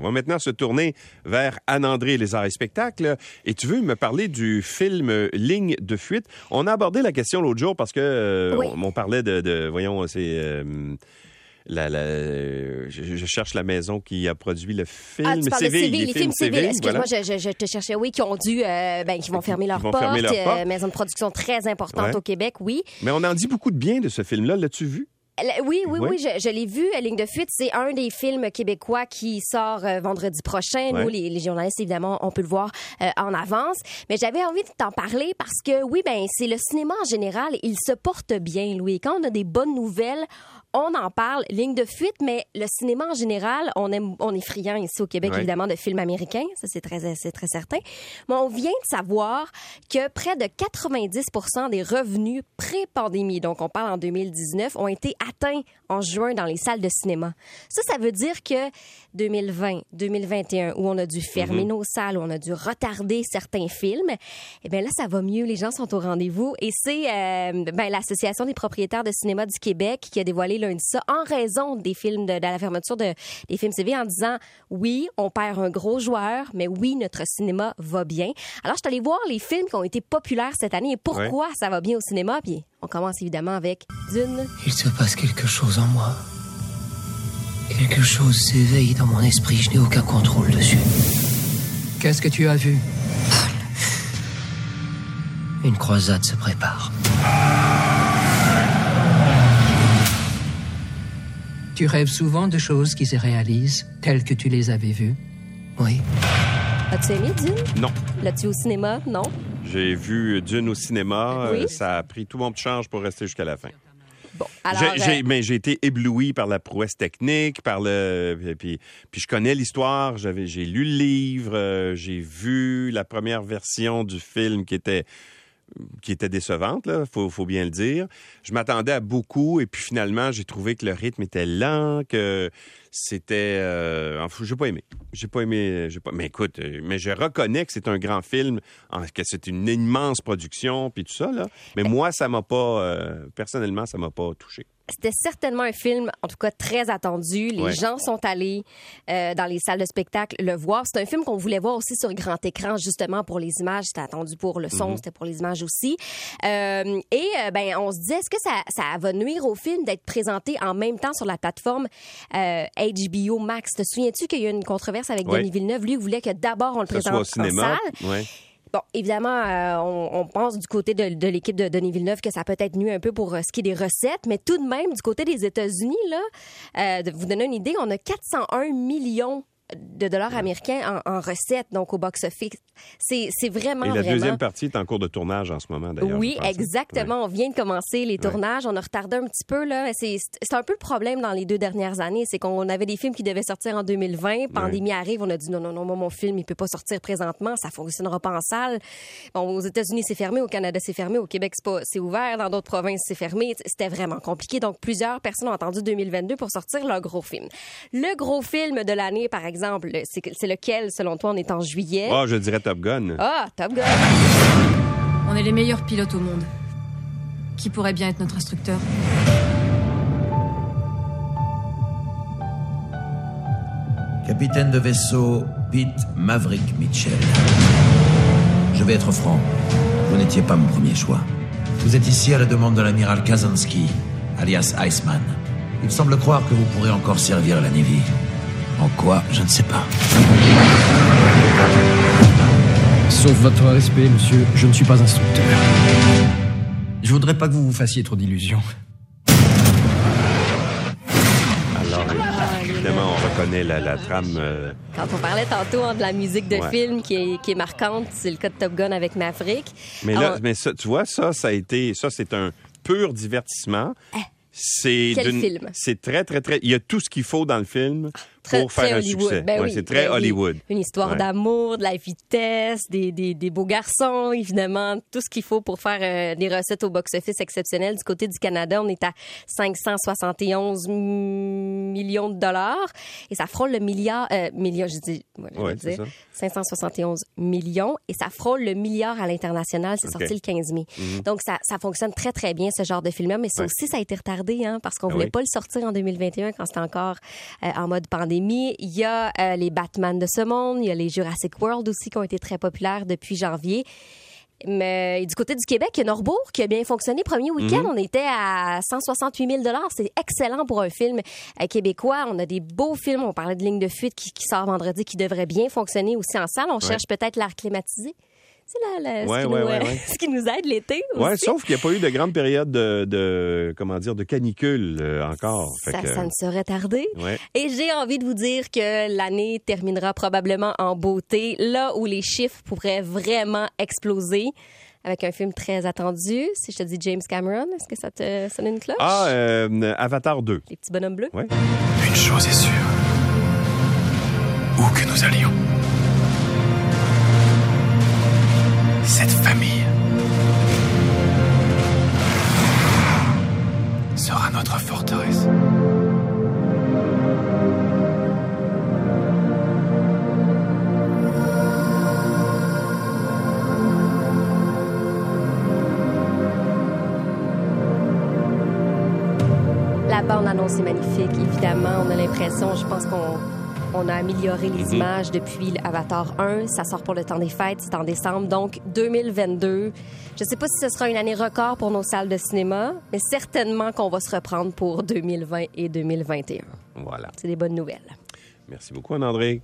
On va maintenant se tourner vers Anne-André les arts et spectacles. Et tu veux me parler du film Ligne de fuite? On a abordé la question l'autre jour parce que euh, Oui. on, on parlait de, de- voyons, c'est euh, la, la- je, je cherche la maison qui a produit le film. Ah, tu de Séville, civils, les films civils. Excuse-moi, voilà. je, te cherchais. Oui, qui ont dû, euh, ben, qui vont fermer leurs portes. euh, portes. maison de production très importante Ouais. au Québec, oui. Mais on en dit beaucoup de bien de ce film-là. L'as-tu vu? Oui, oui, Oui. oui, je, je l'ai vu. Ligne de fuite, c'est un des films québécois qui sort euh, vendredi prochain. Ouais. Nous, les, les journalistes, évidemment, on peut le voir euh, en avance. Mais j'avais envie de t'en parler parce que, oui, ben, c'est le cinéma en général. Il se porte bien, Louis. Quand on a des bonnes nouvelles, on en parle. Ligne de fuite, mais le cinéma en général, on aime, on est friand ici au Québec, Ouais. évidemment, de films américains. Ça, c'est très, certain. Mais on vient de savoir que près de 90% des revenus pré-pandémie, donc on parle en 2019, ont été atteints en juin dans les salles de cinéma. Ça, ça veut dire que 2020, 2021, où on a dû fermer nos salles, où on a dû retarder certains films, eh bien là, ça va mieux. Les gens sont au rendez-vous. Et c'est euh, ben, l'Association des propriétaires de cinéma du Québec qui a dévoilé lundi ça en raison des films de, de la fermeture de, des films CV en disant oui, on perd un gros joueur, mais oui, notre cinéma va bien. Alors, je suis allée voir les films qui ont été populaires cette année et pourquoi ça va bien au cinéma. Puis on commence évidemment avec Dune. Il se passe quelque chose en moi. Quelque chose s'éveille dans mon esprit, je n'ai aucun contrôle dessus. Qu'est-ce que tu as vu? Une croisade se prépare. Tu rêves souvent de choses qui se réalisent telles que tu les avais vues Oui. As-tu aimé Dune? Non. L'as-tu au cinéma? Non. J'ai vu Dune au cinéma. Oui. Euh, ça a pris tout mon petit change pour rester jusqu'à la fin. Bon, alors... Euh, mais j'ai été ébloui par la prouesse technique, par le. Puis, puis, puis je connais l'histoire. J'avais, j'ai lu le livre. euh, j'ai vu la première version du film qui était qui était décevante, là, faut, faut bien le dire. Je m'attendais à beaucoup et puis finalement, j'ai trouvé que le rythme était lent, que c'était... Euh, j'ai pas aimé. J'ai pas aimé... J'ai pas, mais écoute, euh, mais je reconnais que c'est un grand film, que c'est une immense production, puis tout ça, là. Mais moi, ça m'a pas... euh, personnellement, ça m'a pas touché. C'était certainement un film, en tout cas très attendu. Les Ouais. gens sont allés euh, dans les salles de spectacle le voir. C'est un film qu'on voulait voir aussi sur grand écran, justement pour les images. C'était attendu pour le son, c'était pour les images aussi. Euh, et euh, ben, on se disait, est-ce que ça, ça va nuire au film d'être présenté en même temps sur la plateforme HBO Max? Te souviens-tu qu'il y a eu une controverse avec. Denis Villeneuve? Lui voulait que d'abord on le présente au en cinéma. salle. Ouais. Bon, évidemment, euh, on, on pense du côté de, de l'équipe de Denis Villeneuve que ça peut être nuit un peu pour euh, ce qui est des recettes, mais tout de même, du côté des États-Unis, là, euh, de vous donner une idée, on a 401 millions de dollars américains en, en recettes, donc au box-office. C'est c'est vraiment, Et la vraiment... deuxième partie est en cours de tournage en ce moment, d'ailleurs. Oui, pense. exactement. On vient de commencer les tournages. On a retardé un petit peu. là. C'est c'est un peu le problème dans les deux dernières années. C'est qu'on avait des films qui devaient sortir en 2020. Pandémie arrive. On a dit non, non, non, moi, mon film, il peut pas sortir présentement. Ça fonctionnera pas en salle. Bon, aux États-Unis, c'est fermé. Au Canada, c'est fermé. Au Québec, c'est pas- c'est ouvert. Dans d'autres provinces, c'est fermé. C'était vraiment compliqué. Donc, plusieurs personnes ont attendu 2022 pour sortir leur gros film. Le gros film de l'année, par exemple, c'est c'est lequel, selon toi? On est en juillet? Ah, je dirais Top Gun. Ah, Top Gun. On est les meilleurs pilotes au monde. Qui pourrait bien être notre instructeur? Capitaine de vaisseau Pete Maverick Mitchell. Je vais être franc, vous n'étiez pas mon premier choix. Vous êtes ici à la demande de l'amiral Kazansky, alias Iceman. Il semble croire que vous pourrez encore servir la Navy. En quoi, je ne sais pas. Sauf votre respect, monsieur, je ne suis pas instructeur. Je voudrais pas que vous vous fassiez trop d'illusions. Alors, évidemment, on reconnaît la, la trame. euh, Quand on parlait tantôt hein, de la musique de Ouais. film qui est, qui est marquante, c'est le cas de Top Gun avec Maverick. Mais là, Alors, mais ça, tu vois, ça, ça a été, ça, c'est un pur divertissement. C'est Eh, Quel d'une- film? C'est très, très, très. Il y a tout ce qu'il faut dans le film très, pour faire très un Hollywood. succès. Ben oui, c'est très ben. Hollywood. Une histoire d'amour, de la vitesse, des, des, des beaux garçons, évidemment, tout ce qu'il faut pour faire euh, des recettes au box-office exceptionnelles. Du côté du Canada, on est à 571 millions de dollars et ça frôle le milliard, euh, million, je dis, voilà, je Ouais, veux c'est dire. ça. 571 millions et ça frôle le milliard à l'international. C'est. Mhm. sorti le 15 mai. Donc, ça, ça fonctionne très, très bien, ce genre de film-là. Mais ça Ouais. aussi, ça a été retardé hein, parce qu'on Ah voulait oui. pas le sortir en 2021 quand c'était encore euh, en mode pandémie. Il y a euh, les Batman de ce monde. Il y a les Jurassic World aussi qui ont été très populaires depuis janvier. Mais du côté du Québec, il y a Norbourg qui a bien fonctionné. Premier week-end, on était à 168 000 C'est excellent pour un film euh, québécois. On a des beaux films. On parlait de Ligne de fuite qui, qui sort vendredi, qui devrait bien fonctionner aussi en salle. On cherche peut-être l'air climatisé. C'est là, là, Ouais, ce, qui ouais, nous, ouais, euh, ouais. ce qui nous aide l'été aussi. Ouais, sauf qu'il n'y a pas eu de grande période de, de comment dire, de canicule euh, encore. Fait ça, que, ça ne serait tardé. ouais. Et j'ai envie de vous dire que l'année terminera probablement en beauté, là où les chiffres pourraient vraiment exploser. Avec un film très attendu. Si je te dis James Cameron, est-ce que ça te sonne une cloche? Ah, euh, Avatar 2. Les petits bonhommes bleus? Ouais. Une chose est sûre. Où que nous allions, cette famille sera notre forteresse. La bande-annonce est magnifique, évidemment. On a l'impression, je pense qu'on on a amélioré les images depuis Avatar 1. Ça sort pour le temps des fêtes, c'est en décembre. Donc, 2022. Je sais pas si ce sera une année record pour nos salles de cinéma, mais certainement qu'on va se reprendre pour 2020 et 2021. Voilà. C'est des bonnes nouvelles. Merci beaucoup, Anne-André.